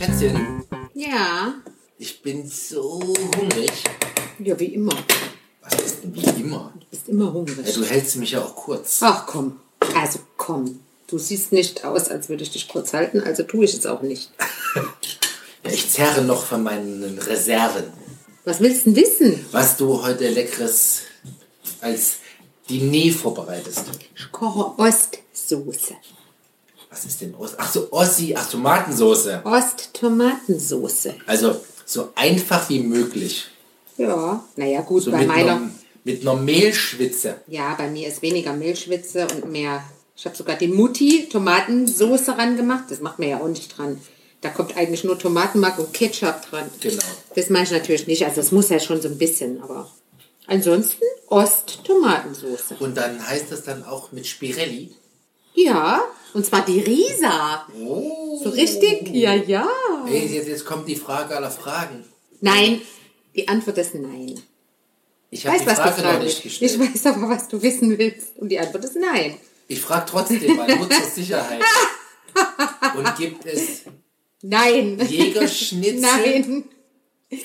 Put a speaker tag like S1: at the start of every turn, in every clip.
S1: Schätzchen,
S2: Ja.
S1: ich bin so hungrig.
S2: Ja, wie immer.
S1: Was ist denn wie immer?
S2: Du bist immer
S1: Ja,
S2: hungrig.
S1: du hältst mich ja auch kurz.
S2: Ach komm. Also komm. Du siehst nicht aus, als würde ich dich kurz halten, also tue ich es auch nicht.
S1: Ja, ich zerre noch von meinen Reserven.
S2: Was willst du denn wissen?
S1: Was du heute leckeres als Diner vorbereitest.
S2: Ich koche Ostsoße.
S1: Was ist denn Ost? Ach so, Ossi, ach Tomatensoße.
S2: Ost-Tomatensoße.
S1: Also so einfach wie möglich.
S2: Ja. Naja, gut,
S1: So
S2: bei meiner.
S1: einer, mit einer Mehlschwitze.
S2: Ja, bei mir ist weniger Mehlschwitze und mehr. Ich habe sogar die Mutti Tomatensoße ran gemacht. Das macht mir ja auch nicht dran. Da kommt eigentlich nur Tomatenmark und Ketchup dran.
S1: Genau.
S2: Das mache ich natürlich nicht. Also es muss ja schon so ein bisschen, aber ansonsten Ost-Tomatensoße.
S1: Und dann heißt das dann auch mit Spirelli.
S2: Ja, und zwar die Risa.
S1: Oh.
S2: So richtig? Ja, ja.
S1: Hey, jetzt, jetzt kommt die Frage aller Fragen.
S2: Nein, die Antwort ist nein.
S1: Ich
S2: Ich
S1: habe
S2: weiß,
S1: die
S2: was du
S1: Frage noch
S2: fragen
S1: nicht
S2: willst. Ich
S1: gestellt.
S2: weiß aber, was du wissen willst. Und die Antwort ist nein.
S1: Ich frage trotzdem mal, nur zur Sicherheit. Und gibt es
S2: Nein.
S1: Jägerschnitzel
S2: Nein.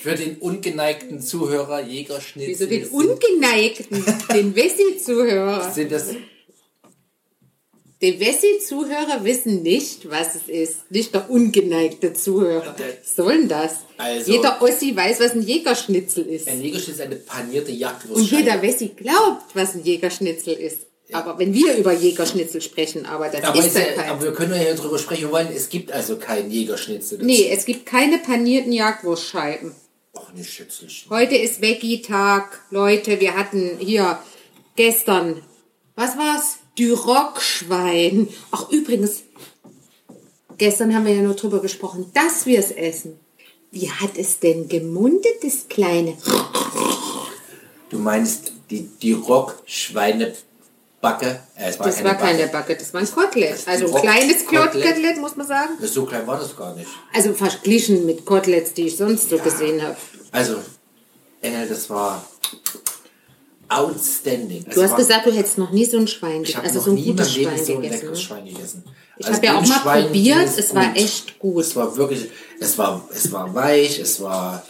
S1: für den ungeneigten Zuhörer? Jägerschnitzel.
S2: Wieso den Ungeneigten, den Wessi-Zuhörer?
S1: Sind das
S2: Die Wessi-Zuhörer wissen nicht, was es ist. Nicht der ungeneigte Zuhörer. Was soll das?
S1: Also-
S2: jeder Ossi weiß, was ein Jägerschnitzel ist.
S1: ein Jägerschnitzel eine panierte
S2: Und
S1: Jagdwurstscheibe?
S2: jeder Wessi glaubt, was ein Jägerschnitzel ist. Aber wenn wir über Jägerschnitzel sprechen, aber das
S1: aber,
S2: ist
S1: ist
S2: ja
S1: ja,
S2: kein.
S1: aber wir können ja hier drüber sprechen wollen. Es gibt also keinen Jägerschnitzel.
S2: Nee, es gibt keine panierten Jagdwurstscheiben.
S1: Ach, ne Schützelchen.
S2: Heute ist Veggie-Tag. Leute, wir hatten hier gestern, was war's? Duroc-Schwein. Ach, übrigens, gestern haben wir ja nur drüber gesprochen, dass wir es essen. Wie hat es denn gemundet, das kleine?
S1: Du meinst die, die Rock-Schweinebacke? Äh, es war
S2: Das
S1: keine
S2: war keine
S1: Backe.
S2: Backe, das war ein Kotelett.
S1: Das
S2: Also ein kleines
S1: Kotelett.
S2: Muss man sagen.
S1: Das so klein war das gar nicht.
S2: Also verglichen mit Koteletts, die ich sonst so gesehen habe.
S1: Also, Engel, das war outstanding.
S2: Du
S1: Es
S2: hast
S1: war,
S2: gesagt, du hättest noch nie so ein Schwein gegessen, also so ein gutes Schwein
S1: so ein
S2: gegessen. ne?
S1: Schwein gegessen.
S2: Ich
S1: Also
S2: habe ja auch mal
S1: Wildschwein
S2: probiert, es war
S1: gut.
S2: echt gut.
S1: Es war wirklich, es war, es war weich, es war,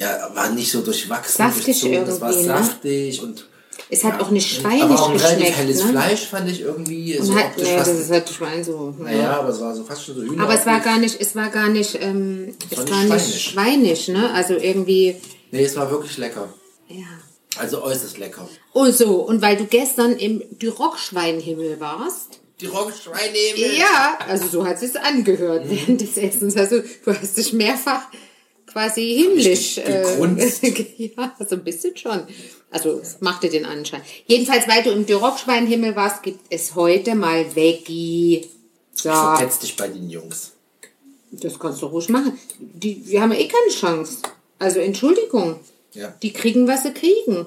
S1: ja, war nicht so durchwachsen,
S2: Saftig
S1: durchzogen, es war
S2: irgendwie, ne?
S1: saftig und
S2: Es hat auch nicht
S1: aber
S2: schweinig
S1: auch ein relativ helles
S2: ne?
S1: Fleisch fand ich irgendwie so
S2: Und hat,
S1: optisch
S2: nee,
S1: fast,
S2: das ist halt Schwein so. ne?
S1: naja, aber es war so fast schon so Hühner.
S2: Aber es war gar nicht, es war gar nicht, ähm, es
S1: war
S2: war
S1: nicht
S2: nicht schweinig, ne? Also irgendwie,
S1: Nee, es war wirklich lecker.
S2: ja.
S1: Also äußerst lecker.
S2: Oh so, und weil du gestern im Duroc-Schweinhimmel warst.
S1: Die Rockschweine.
S2: Ja, also so hat es angehört
S1: Mhm.
S2: während des Essens. Also du hast dich mehrfach quasi himmlisch.
S1: Ich gegrunzt?
S2: ja, so ein bisschen schon. Also es machte den Anschein. Jedenfalls, weil du im Duroc-Schweinhimmel warst, gibt es heute mal Veggie. So,
S1: Verpetzt dich bei den Jungs.
S2: das kannst du ruhig machen. Die, wir haben eh keine Chance. Also Entschuldigung.
S1: Ja.
S2: Die kriegen, was sie kriegen.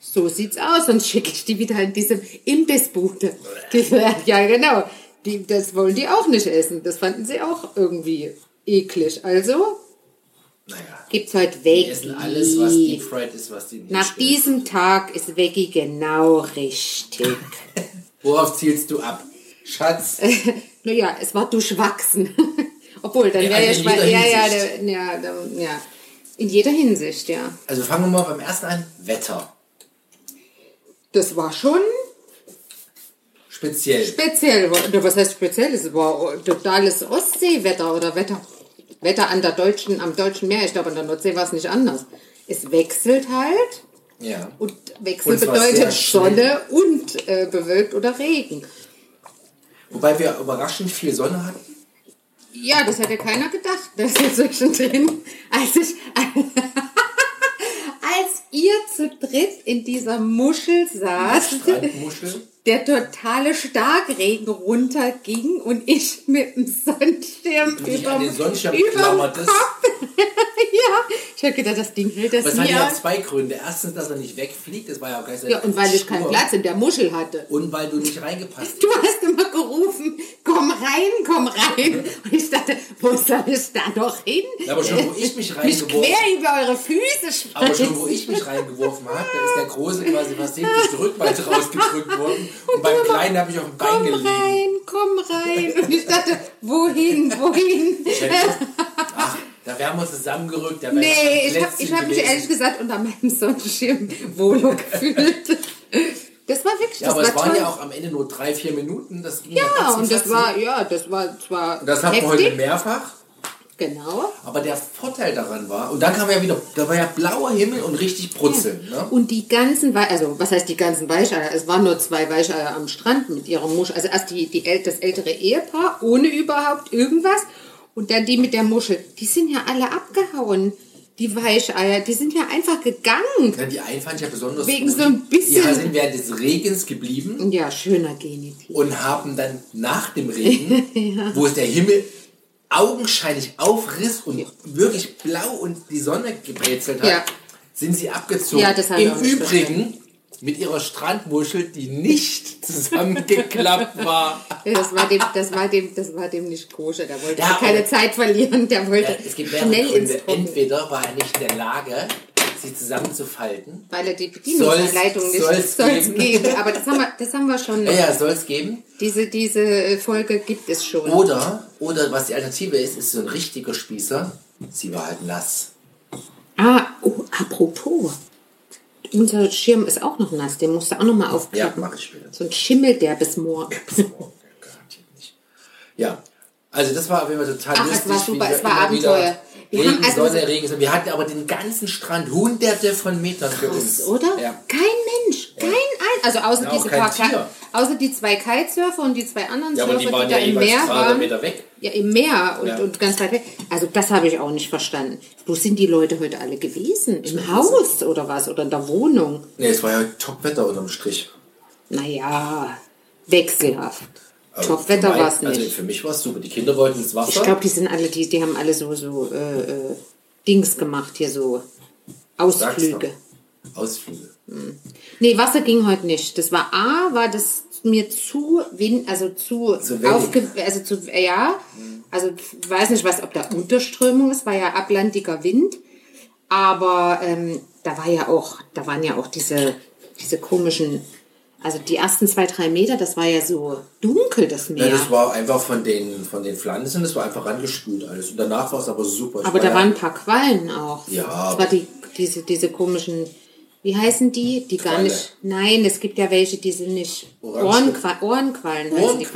S2: So sieht's aus. Sonst schicke ich die wieder in diesem Imbissbude. Diese, ja, genau. Die, das wollen die auch nicht essen. Das fanden sie auch irgendwie eklig. Also
S1: Naja.
S2: gibt's heute
S1: Die
S2: Veggie.
S1: essen alles, was Deep Fried ist, was die nicht
S2: Nach
S1: schmeckt.
S2: diesem Tag ist Veggie genau richtig.
S1: Worauf zielst du ab? Schatz,
S2: naja, es war durchwachsen. Obwohl, dann
S1: Ja,
S2: wäre ja,
S1: also jeder
S2: ja, ja,
S1: Hinsicht.
S2: der, ja, der, ja. In jeder Hinsicht, ja.
S1: also fangen wir mal beim ersten an. Wetter.
S2: Das war schon
S1: Speziell.
S2: Speziell, was heißt speziell? Es war totales Ostseewetter oder Wetter, Wetter an der deutschen, am deutschen Meer. Ich glaube, an der Nordsee war es nicht anders. Es wechselt halt
S1: Ja.
S2: und Wechsel
S1: Und
S2: bedeutet. Sonne und äh, bewölkt oder Regen.
S1: Wobei wir überraschend viel Sonne hatten.
S2: Ja, das hätte keiner gedacht, dass hier zwischendrin, als ich, als ihr zu dritt in dieser Muschel saß, der totale Starkregen runterging und ich mit dem Sonnenschirm über
S1: den Sonnenschirm klammertest.
S2: Ja, ich habe gedacht, das Ding hält das
S1: Das hat ja zwei Gründe. Erstens, dass er nicht wegfliegt, das war ja auch gar nicht
S2: Ja, und weil ich keinen Platz in der Muschel hatte.
S1: Und weil du nicht reingepasst hast.
S2: Du hast immer gerufen, komm rein, komm rein. Wo soll ich da noch hin?
S1: Aber schon, wo ich mich reingeworfen
S2: quer über eure Füße
S1: aber schon, wo ich mich reingeworfen habe, da ist der Große quasi hinten das Rückwärts rausgedrückt worden. Und beim Kleinen habe ich auf dem Bein
S2: Komm
S1: gelegen.
S2: rein, komm rein. Und ich dachte, wohin, wohin?
S1: Ach, da wären wir zusammengerückt. Da
S2: Nee, ich habe hab mich ehrlich gesagt unter meinem Sonnenschirm wohler gefühlt. Das war wirklich,
S1: Ja,
S2: das
S1: aber es
S2: war
S1: waren
S2: toll.
S1: ja auch am Ende nur drei, vier Minuten. Das ging
S2: ja,
S1: ratzi
S2: und das war, ja, das war zwar
S1: Und das hatten wir heute mehrfach.
S2: genau.
S1: Aber der Vorteil daran war, und dann kam ja wieder, da war ja blauer Himmel und richtig Brutzeln. Ne?
S2: Und die ganzen, Wei also was heißt die ganzen Weicheier? Es waren nur zwei Weicheier am Strand mit ihrer Muschel. Also erst die, die, äl- das ältere Ehepaar ohne überhaupt irgendwas und dann die mit der Muschel. Die sind ja alle abgehauen, die Weicheier. Die sind ja einfach gegangen.
S1: Ja, die einen fand ich ja besonders
S2: Wegen
S1: gut.
S2: so ein bisschen-
S1: Die sind während des Regens geblieben
S2: Ja, schöner Genitiv.
S1: und haben dann nach dem Regen, wo es der Himmel augenscheinlich aufriss und wirklich blau und die Sonne gebrezelt hat,
S2: Ja.
S1: sind sie abgezogen.
S2: Ja, das
S1: Im Übrigen mit ihrer Strandmuschel, die nicht zusammengeklappt war.
S2: Das war dem, das war dem, das war dem nicht koscher. Der wollte
S1: Ja,
S2: keine Zeit verlieren. Der wollte
S1: Ja, es gibt
S2: schnell ins
S1: Gründe.
S2: Trocken,
S1: Entweder war er nicht in der Lage, sie zusammenzufalten.
S2: weil er die Bedienungsanleitung nicht
S1: soll's geben.
S2: geben. Aber das haben wir, das haben wir schon.
S1: Ja, ja, soll es geben.
S2: Diese, diese Folge gibt es schon.
S1: Oder, oder was die Alternative ist, ist so ein richtiger Spießer. Sie war halt nass.
S2: Ah, oh, apropos. Unser Schirm ist auch noch nass, den musst du auch noch mal
S1: Ja,
S2: aufklappen.
S1: mach ich später.
S2: So ein Schimmel, der bis morgen.
S1: Ja, also das war auf jeden Fall total
S2: Ach, es
S1: lustig.
S2: war super, es war Abenteuer. Wir
S1: Regen,
S2: also
S1: Sonne,
S2: so-
S1: Regen, Sonne. Wir hatten aber den ganzen Strand hunderte von Metern für uns.
S2: Krass, oder?
S1: Ja.
S2: Kein Mensch, kein ein, also außer
S1: Ja,
S2: diese paar,
S1: Tier.
S2: Außer die zwei Kitesurfer und die zwei anderen
S1: Ja,
S2: Surfer,
S1: die waren
S2: da
S1: ja
S2: im
S1: jeweils
S2: Meer
S1: 200
S2: waren.
S1: Meter weg.
S2: Ja, im Meer und,
S1: Ja.
S2: und ganz weit weg. Also das habe ich auch nicht verstanden. Wo sind die Leute heute alle gewesen? Im Haus oder was? Oder in der Wohnung?
S1: Nee, es war ja Top-Wetter unterm Strich.
S2: Naja, wechselhaft.
S1: Also
S2: Top-Wetter war es nicht.
S1: Also für mich war es super. Die Kinder wollten ins Wasser.
S2: Ich glaube, die sind alle, die, die haben alle so, so äh, äh, Dings gemacht hier, so Ausflüge.
S1: Ausflüge.
S2: Nee, Wasser ging heute nicht. Das war A, war das mir zu wind, also zu,
S1: Zu
S2: aufge, also zu, ja, also ich weiß nicht, was, ob da Unterströmung ist, war ja atlantiker Wind, aber ähm, da war ja auch, da waren ja auch diese, diese komischen, also die ersten zwei, drei Meter, das war ja so dunkel, das Meer.
S1: Ja, das war einfach von den, von den Pflanzen, das war einfach rangespült alles. Und danach war es aber super. Ich
S2: Aber
S1: war
S2: da
S1: ja-
S2: waren ein paar Quallen auch.
S1: Ja,
S2: Das war die, diese, diese komischen, wie heißen die? Die gar
S1: Qualle.
S2: nicht. Nein, es gibt ja welche, die sind nicht.
S1: Orange-
S2: Ohrenquallen. Ohrenquallen die.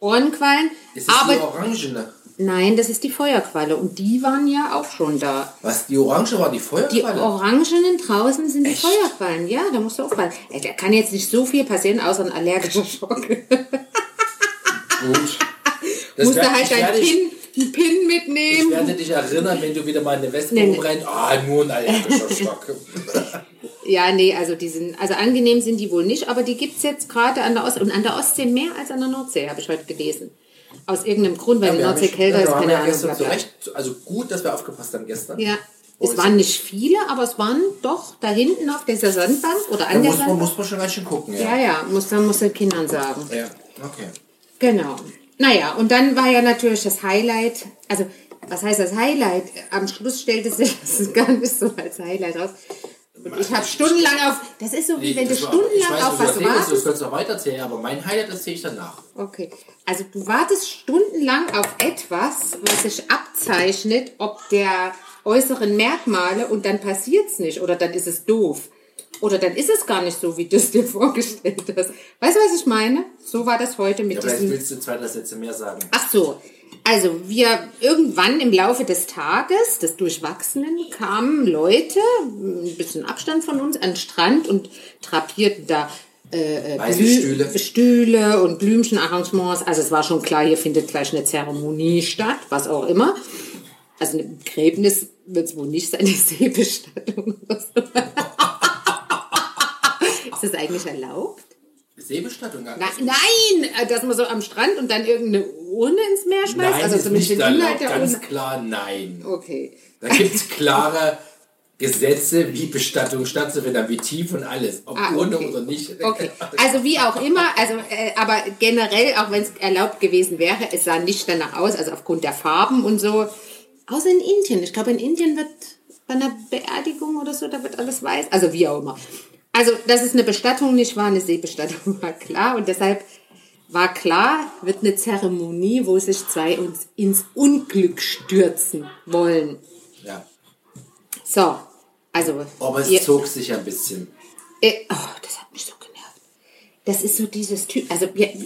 S2: Ohrenquallen.
S1: Das ist die
S2: Aber
S1: Orangene.
S2: Nein, das ist die Feuerqualle. Und die waren ja auch schon da.
S1: Was, die Orange war die
S2: Die
S1: Feuerqualle?
S2: Orangenen draußen sind
S1: Echt?
S2: die Feuerquallen. Ja, da musst du aufpassen. Da kann jetzt nicht so viel passieren, außer ein allergischer Schock.
S1: Gut. Das
S2: musst du halt
S1: ich werde-
S2: Pin, einen Pin
S1: Ich
S2: mitnehmen.
S1: werde dich erinnern, wenn du wieder mal in eine Wespe
S2: Nee,
S1: rumrennst. Ah, nur ein allergischer Schock.
S2: Ja, nee, also die sind, also angenehm sind die wohl nicht, aber die gibt's jetzt gerade an der Ostsee und an der Ostsee mehr als an der Nordsee, habe ich heute gelesen. Aus irgendeinem Grund, weil die
S1: Wir haben
S2: Nordsee kälter
S1: ja,
S2: ist, keine
S1: ja
S2: Ahnung.
S1: gestern
S2: bla.
S1: zurecht, also gut, dass wir aufgepasst haben gestern.
S2: Ja, es waren nicht viele, aber es waren doch da hinten auf dieser Sandbank oder
S1: Da
S2: an der
S1: muss man,
S2: Sandbank.
S1: muss man schon ganz schön gucken,
S2: Ja,
S1: ja.
S2: ja, muss, dann muss den Kindern sagen.
S1: Ja, okay.
S2: Genau. Naja, und dann war ja natürlich das Highlight, also was heißt das Highlight? Am Schluss stellte sich das gar nicht so als Highlight raus. Und ich habe stundenlang auf, das ist so wie wenn du
S1: Das
S2: stundenlang
S1: weiß,
S2: auf
S1: du
S2: was
S1: Du
S2: wartest.
S1: kannst noch weiter erzählen, aber mein Highlight erzähle ich danach.
S2: Okay, also du wartest stundenlang auf etwas, was sich abzeichnet, ob der äußeren Merkmale und dann passiert's nicht oder dann ist es doof. Oder dann ist es gar nicht so, wie du es dir vorgestellt hast. Weißt du, was ich meine? So war das heute mit
S1: Ja, vielleicht
S2: diesem...
S1: willst du zwei, drei Sätze mehr sagen.
S2: Ach so. Also wir irgendwann im Laufe des Tages, des Durchwachsenen, kamen Leute, ein bisschen Abstand von uns, an den Strand und drapierten da äh, äh,
S1: Stühle.
S2: Stühle und Blümchenarrangements. Also es war schon klar, hier findet gleich eine Zeremonie statt, was auch immer. Also ein Begräbnis wird es wohl nicht sein, eine Seebestattung. Ist das eigentlich erlaubt?
S1: Seebestattung?
S2: Na, nein, äh, dass man so am Strand und dann irgendeine Urne ins Meer schmeißt.
S1: Nein,
S2: also
S1: ist nicht
S2: den
S1: erlaubt.
S2: der
S1: Ganz klar nein.
S2: Okay.
S1: Da gibt es klare Gesetze, wie Bestattung stattzufinden, wie tief und alles. Ob
S2: Ah, okay.
S1: oder nicht.
S2: Okay. Also wie auch immer, also äh, aber generell, auch wenn es erlaubt gewesen wäre, es sah nicht danach aus, also aufgrund der Farben und so. Außer in Indien. Ich glaube, in Indien wird bei einer Beerdigung oder so, da wird alles weiß. Also wie auch immer. Also, dass es eine Bestattung nicht war, eine Seebestattung war klar. Und deshalb war klar, wird eine Zeremonie, wo sich zwei uns ins Unglück stürzen wollen.
S1: Ja.
S2: So, also.
S1: Aber es
S2: ihr-
S1: zog sich ein bisschen.
S2: äh, oh, das hat mich so genervt. Das ist so dieses Typ. Also, äh,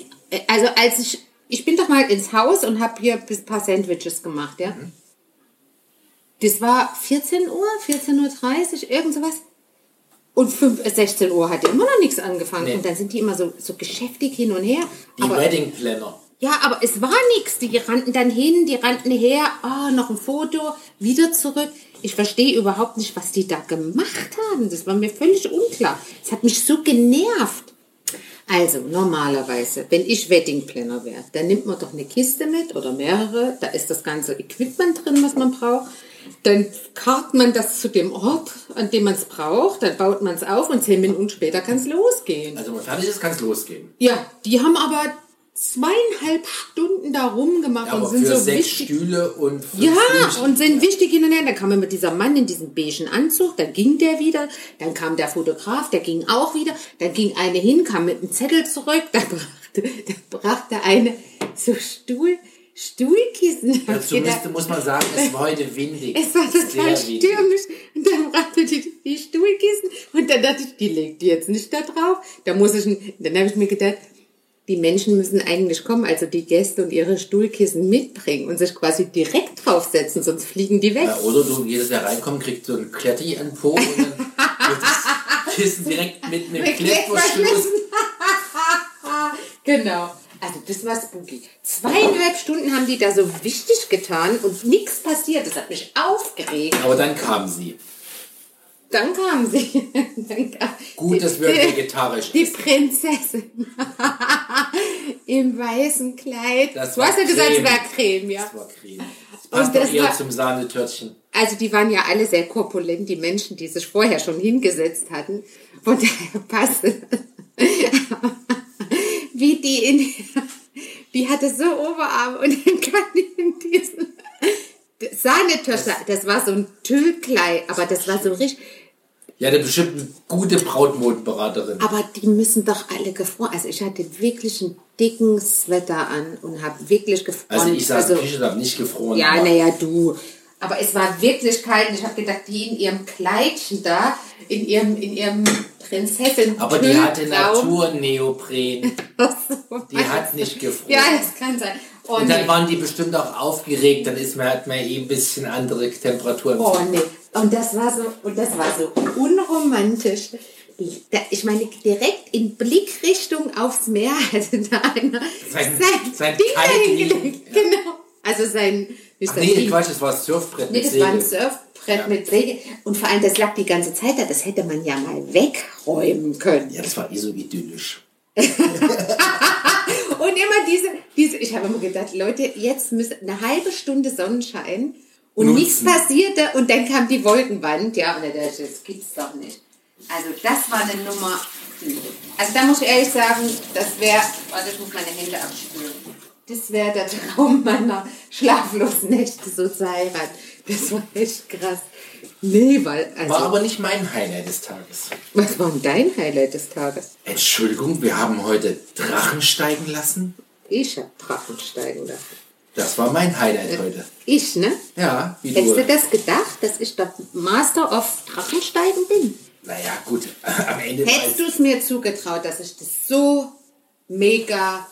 S2: also als ich. Ich bin doch mal ins Haus und habe hier ein paar Sandwiches gemacht, ja. Das war 14 Uhr, 14.30 Uhr, irgend sowas. Und 5, äh, 16 Uhr hat immer noch nichts angefangen.
S1: Nee.
S2: Und dann sind die immer so, so geschäftig hin und her.
S1: Die
S2: aber,
S1: Wedding Planner.
S2: ja, aber es war nichts. Die rannten dann hin, die rannten her. Ah, noch ein Foto, wieder zurück. Ich verstehe überhaupt nicht, was die da gemacht haben. Das war mir völlig unklar. Es hat mich so genervt. Also, normalerweise, wenn ich Wedding Planner wäre, dann nimmt man doch eine Kiste mit oder mehrere. Da ist das ganze Equipment drin, was man braucht. Dann karrt man das zu dem Ort, an dem man es braucht. Dann baut man es auf und zehn Minuten später kann es losgehen.
S1: Also wenn man fertig ist, kann es losgehen.
S2: Ja, die haben aber zweieinhalb Stunden da rumgemacht
S1: Aber
S2: und sind so
S1: sechs
S2: wichtig.
S1: Stühle und
S2: Ja,
S1: Blümchen.
S2: und sind wichtig hin und her. Dann kam immer dieser Mann in diesem beigen Anzug, dann ging der wieder, dann kam der Fotograf, der ging auch wieder, dann ging eine hin, kam mit einem Zettel zurück, da brachte, da brachte eine so Stuhl, Stuhlkissen.
S1: Dazu müsste, muss man sagen, es war heute windig.
S2: es war total stürmisch. Und dann brachte die, die Stuhlkissen und dann dachte ich, die legt die jetzt nicht da drauf. Da muss ich, dann habe ich mir gedacht, die Menschen müssen eigentlich kommen, also die Gäste und ihre Stuhlkissen mitbringen und sich quasi direkt draufsetzen, sonst fliegen die weg.
S1: Ja, oder du jedes Jahr reinkommen, kriegst so ein Kletti an den Po und dann wird das Kissen direkt mit einem Klettverschluss.
S2: Genau. Also das war spooky. Zweieinhalb Stunden haben die da so wichtig getan und nichts passiert. Das hat mich aufgeregt.
S1: Aber dann kam sie.
S2: Dann kamen sie. Dann kam
S1: Gut, dass wir vegetarisch
S2: Die
S1: essen.
S2: Prinzessin im weißen Kleid.
S1: Das
S2: du
S1: war
S2: hast ja gesagt, es war Creme, ja.
S1: Das war Creme. Das passt
S2: Und das
S1: eher
S2: war-
S1: zum Sahnetörtchen.
S2: Also die waren ja alle sehr korpulent, die Menschen, die sich vorher schon hingesetzt hatten. Von daher passte. Wie die in, die hatte so Oberarme und dann kam die in diesen Sahnetöchter. Das war so ein Tüllkleid, aber das war so richtig.
S1: Ja, der bestimmt eine gute Brautmodenberaterin.
S2: Aber die müssen doch alle gefroren. Also ich hatte wirklich einen dicken Sweater an und habe wirklich gefroren.
S1: Also ich saß der Küche und habe nicht gefroren.
S2: Ja, naja, du. Aber es war wirklich kalt und ich habe gedacht, die in ihrem Kleidchen da, in ihrem, in ihrem Prinzessin.
S1: aber die hatte Naturneopren. Die hat nicht gefroren.
S2: Ja, das kann sein. Oh,
S1: Und dann
S2: nee.
S1: waren die bestimmt auch aufgeregt, dann ist man, hat man eh ein bisschen andere Temperaturen.
S2: Oh nee. Und das war so, und das war so unromantisch. Ich, da, ich meine, direkt in Blickrichtung aufs Meer hatte da einer
S1: Sein-
S2: sein,
S1: sein
S2: Ding
S1: ja.
S2: Genau. Also sein,
S1: Ach nee. Quatsch, das war das Surfbrett
S2: Nee,
S1: mit
S2: das war ein
S1: Segel.
S2: Surfbrett
S1: Ja.
S2: mit Säge. Und vor allem, das lag die ganze Zeit da. Das hätte man ja mal wegräumen können.
S1: Ja, das war eh so idyllisch.
S2: Und immer diese, diese ich habe immer gedacht, Leute, jetzt müssen eine halbe Stunde Sonnenschein und
S1: Nutzen.
S2: nichts passierte und dann kam die Wolkenwand. Ja, und das gibt's doch nicht. Also das war eine Nummer. Also da muss ich ehrlich sagen, das wäre, warte, ich muss meine Hände abspülen. Das wäre der Traum meiner schlaflosen Nächte, so zu heiraten. Das war echt krass. Nee, weil, also,
S1: War aber nicht mein Highlight des Tages.
S2: was war denn dein Highlight des Tages?
S1: Entschuldigung, wir haben heute Drachen steigen lassen.
S2: Ich hab Drachen steigen lassen.
S1: Das war mein Highlight heute.
S2: Ich, ne?
S1: Ja, wie
S2: Hättest
S1: du.
S2: du das gedacht, dass ich der Master of Drachensteigen bin?
S1: Naja, gut, am Ende
S2: Hättest du es mir zugetraut, dass ich das so mega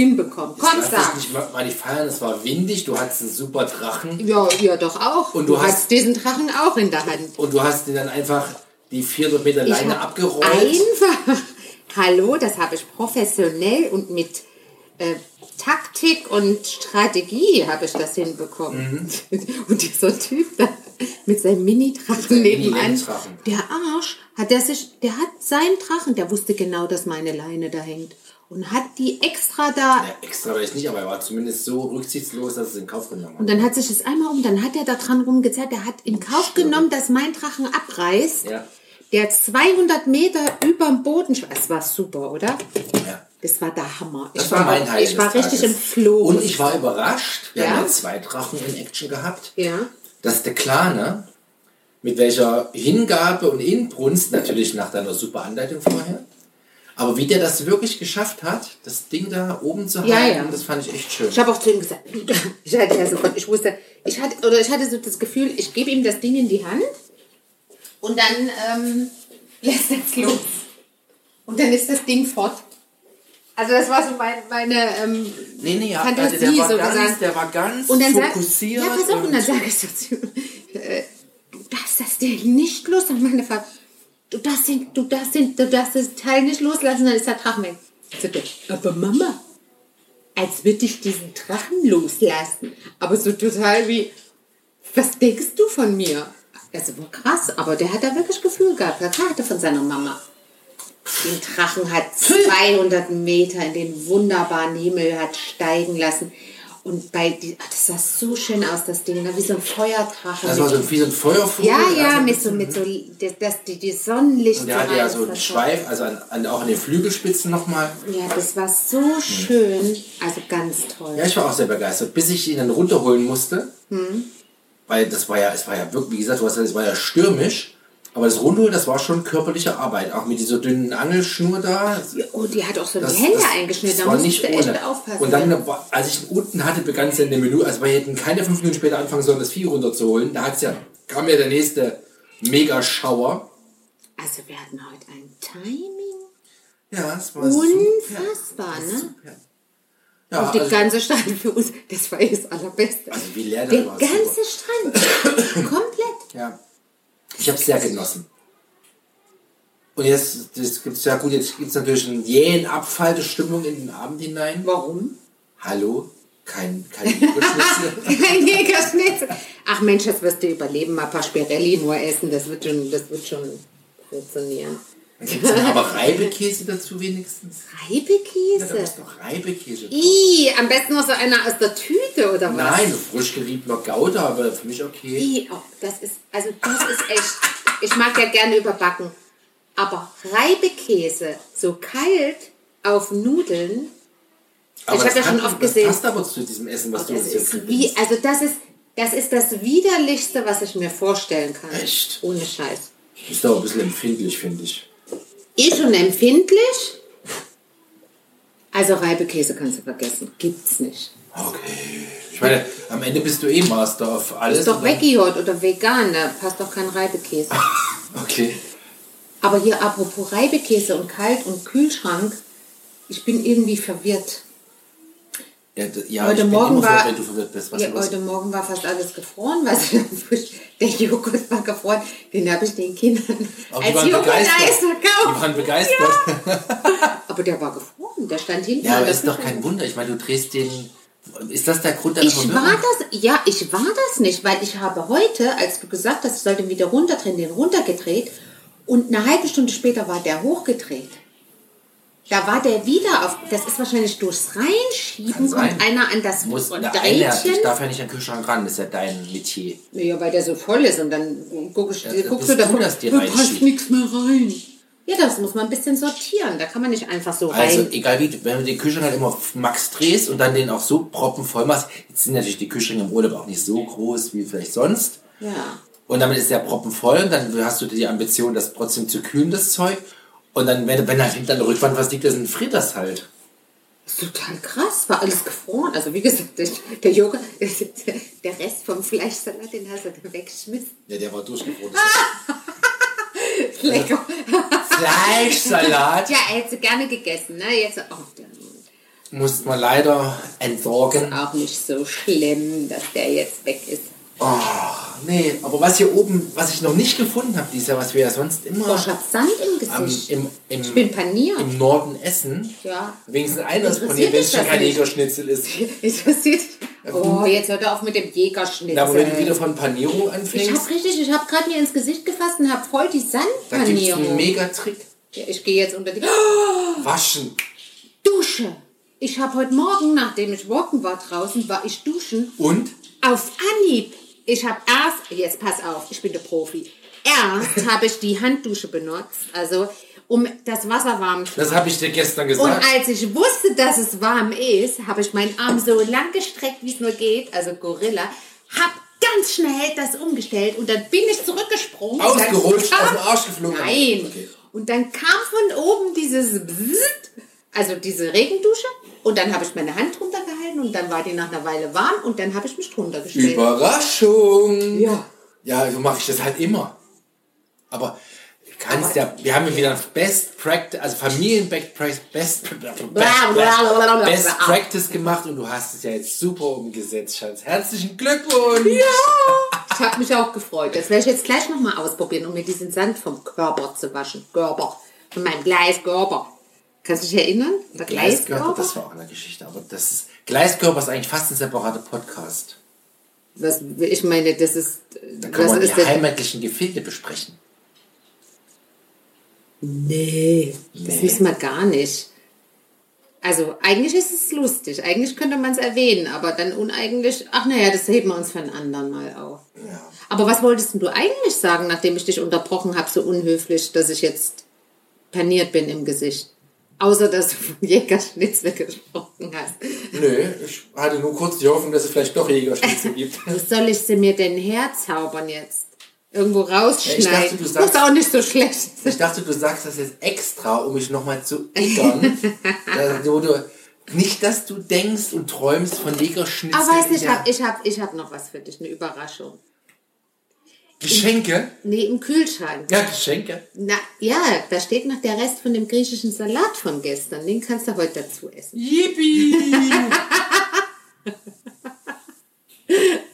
S2: hinbekomme? Komm,
S1: Lass dich
S2: sag.
S1: nicht feiern, es war windig, du hattest einen super Drachen
S2: Ja, ja, doch auch.
S1: Und du hast-
S2: hast diesen Drachen auch in der Hand.
S1: und du hast ihn dann einfach die 400 Meter
S2: Ich
S1: Leine abgerollt.
S2: Einfach. Hallo, das habe ich professionell und mit äh, Taktik und Strategie habe ich das hinbekommen.
S1: Mhm.
S2: Und dieser Typ da mit seinem Mini-Drachen nebenan, der Arsch, hat der sich, der hat seinen Drachen, der wusste genau, dass meine Leine da hängt. Und hat die extra da
S1: Ja, extra ich nicht, aber er war zumindest so rücksichtslos, dass es in Kauf genommen
S2: Und
S1: hat.
S2: dann hat sich das einmal um, dann hat er da dran rumgezerrt, der hat in Kauf genommen, dass mein Drachen abreißt.
S1: Ja.
S2: Der 200 Meter überm Boden, schw- das war super, oder?
S1: Ja.
S2: Das war der Hammer.
S1: Das
S2: ich
S1: war mein Highlight.
S2: Ich war richtig
S1: Tages.
S2: im Flow.
S1: Und ich war überrascht. Wir
S2: Ja?
S1: haben ja zwei Drachen in Action gehabt.
S2: Ja.
S1: dass der Klane mit welcher Hingabe und Inbrunst, natürlich nach deiner super Anleitung vorher, Aber wie der das wirklich geschafft hat, das Ding da oben zu halten,
S2: ja.
S1: das fand ich echt schön.
S2: Ich habe auch zu ihm gesagt, ich hatte ja sofort, ich wusste, ich hatte, oder ich hatte so das Gefühl, ich gebe ihm das Ding in die Hand und dann ähm, lässt er es los. Und dann ist das Ding fort. Also das war so mein, meine ähm,
S1: Nee, nee, ja,
S2: Fantasie
S1: also der war
S2: so
S1: ganz, der war ganz
S2: Und dann
S1: fokussiert.
S2: ja, pass auf, und
S1: und
S2: dann sage ich so zu ihm, äh, du darfst das Ding nicht los. Und meine Frau, du darfst, den, du, darfst den, du darfst das Teil nicht loslassen, dann ist der Drachen weg. Sagte, aber Mama, als würde ich diesen Drachen loslassen. Aber so total wie, was denkst du von mir? Also war krass, aber der hat da wirklich Gefühl gehabt. Der hatte von seiner Mama. Den Drachen hat 200 Meter in den wunderbaren Himmel hat steigen lassen. Und bei die, ach, das sah so schön aus, das Ding, ne? wie so ein Feuerdrache.
S1: Das war so wie so ein Feuervogel.
S2: ja, ja,
S1: also-
S2: mit so, mit so, das, das, die, die Sonnenlicht.
S1: Und der hatte ja so einen Schweif, also an, an, auch an den Flügelspitzen nochmal.
S2: Ja, das war so schön. Also ganz toll.
S1: Ja, ich war auch sehr begeistert, bis ich ihn dann runterholen musste.
S2: Hm.
S1: Weil das war ja, es war ja wirklich, wie gesagt, du hast gesagt, es war ja stürmisch. Aber das Rundholen, das war schon körperliche Arbeit. Auch mit dieser dünnen Angelschnur da.
S2: Oh, die hat auch so die
S1: Das,
S2: Hände
S1: das,
S2: eingeschnitten.
S1: das
S2: Da musst du echt aufpassen.
S1: Und dann, als ich ihn unten hatte, begann es ja eine Minute, also wir hätten keine fünf Minuten später anfangen sollen, das Vieh runterzuholen. Da hat's ja, kam ja der nächste Megaschauer.
S2: also wir hatten heute ein Timing.
S1: Ja, es war
S2: Unfassbar, ne?
S1: super. Ja,
S2: Und die
S1: also,
S2: ganze Strand für uns, das war das Allerbeste.
S1: also wie leer
S2: Der
S1: war.
S2: ganze
S1: super.
S2: Strand, komplett.
S1: Ja. Ich habe es sehr genossen. Und jetzt das gibt's ja gut, jetzt gibt es natürlich einen jähen Abfall der Stimmung in den Abend hinein.
S2: Warum?
S1: Hallo? Kein, kein Überschnitzel.
S2: Kein Jägerschnitzel. Ach Mensch, das wirst du überleben. Mal ein paar Spirelli nur essen, das wird schon, das wird schon funktionieren.
S1: Gibt es aber Reibekäse dazu wenigstens? Ja, da
S2: Reibekäse.
S1: ist doch Reibekäse.
S2: Ih, am besten noch so einer aus der Tüte oder was?
S1: Nein, frisch geriebener Gouda, aber für mich okay.
S2: Ih, oh, das ist, also das ist echt. Ich mag ja gerne überbacken. Aber Reibekäse, so kalt auf Nudeln,
S1: Aber
S2: ich hab
S1: das
S2: ja schon oft gesehen.
S1: Das passt aber zu diesem Essen, was du
S2: das
S1: uns jetzt
S2: wie, also das ist, das ist das widerlichste, was ich mir vorstellen kann.
S1: Echt?
S2: Ohne Scheiß.
S1: Ist doch ein bisschen empfindlich, finde ich.
S2: Eh schon empfindlich. Also Reibekäse kannst du vergessen. Gibt's nicht.
S1: Okay. Ich meine, am Ende bist du eh Master auf alles.
S2: Ist doch
S1: und
S2: Veggie-Hot oder vegan, da passt doch kein Reibekäse.
S1: Okay.
S2: Aber hier apropos Reibekäse und Kalt- und Kühlschrank, ich bin irgendwie verwirrt.
S1: Ja, ja
S2: Heute Morgen war-
S1: verwirrt, verwirrt bist. Was
S2: Ja, heute Morgen war fast alles gefroren, was der Joghurt war gefroren. Den habe ich den Kindern
S1: Aber
S2: als Joghurt-Eis
S1: begeistert. Die
S2: verkauft.
S1: waren begeistert.
S2: Aber der war gefroren, der stand hinten.
S1: Ja, aber ist doch kein Wunder. Ich meine, du drehst den. Ist das der Grund deiner
S2: Ich
S1: Verwirrung?
S2: war das, ja, ich war das nicht, weil ich habe heute, als du gesagt hast, ich sollte wieder runterdrehen, den runtergedreht und eine halbe Stunde später war der hochgedreht. Da war der wieder auf, das ist wahrscheinlich durchs Reinschieben, kommt einer an das
S1: Muss, der eine, ich darf ja nicht an den Kühlschrank ran, das ist ja dein Metier.
S2: Ja, weil der so voll ist und dann guck ich,
S1: Ja,
S2: guckst du da,
S1: du, dass
S2: da passt nichts mehr rein. Ja, das muss man ein bisschen sortieren. Da kann man nicht einfach so
S1: Also,
S2: rein.
S1: egal wie, wenn du den Kühlschrank halt immer auf Max drehst und dann den auch so proppenvoll machst, jetzt sind natürlich die Kühlschränke im Urlaub auch nicht so groß wie vielleicht sonst.
S2: Ja.
S1: Und damit ist der proppenvoll und dann hast du die Ambition, das trotzdem zu kühlen, das Zeug. Und dann, wenn, wenn halt hinter der Rückwand was liegt, dann friert das halt.
S2: Ist total krass, war alles gefroren. Also wie gesagt, der, der Joghurt, der Rest vom Fleischsalat, den hast du dann weggeschmissen.
S1: Ja, der war durchgefroren.
S2: Lecker.
S1: Fleischsalat
S2: Ja, er hätte gerne gegessen, ne? Jetzt, oh, der
S1: muss man leider entsorgen.
S2: auch nicht so schlimm, dass der jetzt weg ist.
S1: Oh, nee, aber was hier oben, was ich noch nicht gefunden habe, dieses Jahr, was wir ja sonst immer
S2: Oh, ich hab Sand im
S1: am,
S2: Gesicht.
S1: im, im,
S2: ich bin paniert.
S1: im Norden essen,
S2: Ja.
S1: wenigstens eines
S2: Interessiert
S1: von ihr, wenn es schon
S2: das
S1: kein? Jägerschnitzel ist.
S2: Interessiert. Oh, jetzt hört er auf mit dem Jägerschnitzel.
S1: Na, aber wenn du wieder von Panierung
S2: ich
S1: anfängst,
S2: hab richtig, ich hab gerade mir ins Gesicht gefasst und hab voll die
S1: da gibt es einen
S2: Sandpanierung.
S1: Mega-Trick.
S2: Ja, ich gehe jetzt unter die
S1: Waschen.
S2: Dusche. Ich habe heute Morgen, nachdem ich walken war draußen, war ich duschen.
S1: Und?
S2: Auf Anhieb. Ich habe erst, jetzt pass auf, ich bin der Profi. Erst habe ich die Handdusche benutzt, also um das Wasser warm zu
S1: Das habe ich dir gestern
S2: Und
S1: gesagt.
S2: als ich wusste, dass es warm ist, habe ich meinen Arm so lang gestreckt, wie es nur geht, also Gorilla, hab ganz schnell das umgestellt und dann bin ich zurückgesprungen.
S1: Ausgerutscht,
S2: Und dann
S1: aus dem Arsch geflogen.
S2: Nein.
S1: Okay.
S2: Und dann kam von oben dieses Bzzzt, also diese Regendusche. Und dann habe ich meine Hand drunter gehalten und dann war die nach einer Weile warm und dann habe ich mich drunter gestellt.
S1: Überraschung!
S2: Ja.
S1: Ja, so mache ich das halt immer. Aber kannst ja, wir haben ja wieder Best Practice, also Familien Best Practice, Best, Best, Best Practice gemacht und du hast es ja jetzt super umgesetzt, Schatz. Herzlichen Glückwunsch!
S2: Ich habe mich auch gefreut. Das werde ich jetzt gleich nochmal ausprobieren, um mir diesen Sand vom Körper zu waschen. Körper. Von meinem Gleiskörper. Kannst du dich erinnern? Der
S1: Gleiskörper, das war auch eine Geschichte, aber das ist, Gleiskörper ist eigentlich fast ein separater Podcast.
S2: Was, ich meine, das ist.
S1: Da kann
S2: das
S1: man die
S2: das-
S1: heimatlichen Gefilde besprechen.
S2: Nee, das
S1: Nee.
S2: müssen wir gar nicht. Also eigentlich ist es lustig. Eigentlich könnte man es erwähnen, aber dann uneigentlich. Ach naja, das heben wir uns für einen anderen Mal auf.
S1: Ja.
S2: Aber was wolltest du eigentlich sagen, nachdem ich dich unterbrochen habe, so unhöflich, dass ich jetzt paniert bin im Gesicht? Außer dass du von Jägerschnitzel gesprochen hast.
S1: Nö, ich hatte nur kurz die Hoffnung, dass es vielleicht doch Jägerschnitzel gibt.
S2: Soll ich sie mir denn herzaubern jetzt? Irgendwo rausschneiden?
S1: Ich dachte, du sagst-
S2: Muss auch nicht so schlecht.
S1: Ich dachte, du sagst das jetzt extra, um mich nochmal zu du, nicht, dass du denkst und träumst von Jägerschnitzel.
S2: Aber weißt du, ich habe ich hab, ich hab noch was für dich, eine Überraschung.
S1: Geschenke?
S2: Im, nee, im Kühlschrank.
S1: Ja, Geschenke.
S2: Na, ja, da steht noch der Rest von dem griechischen Salat von gestern. Den kannst du heute dazu essen.
S1: Yippie!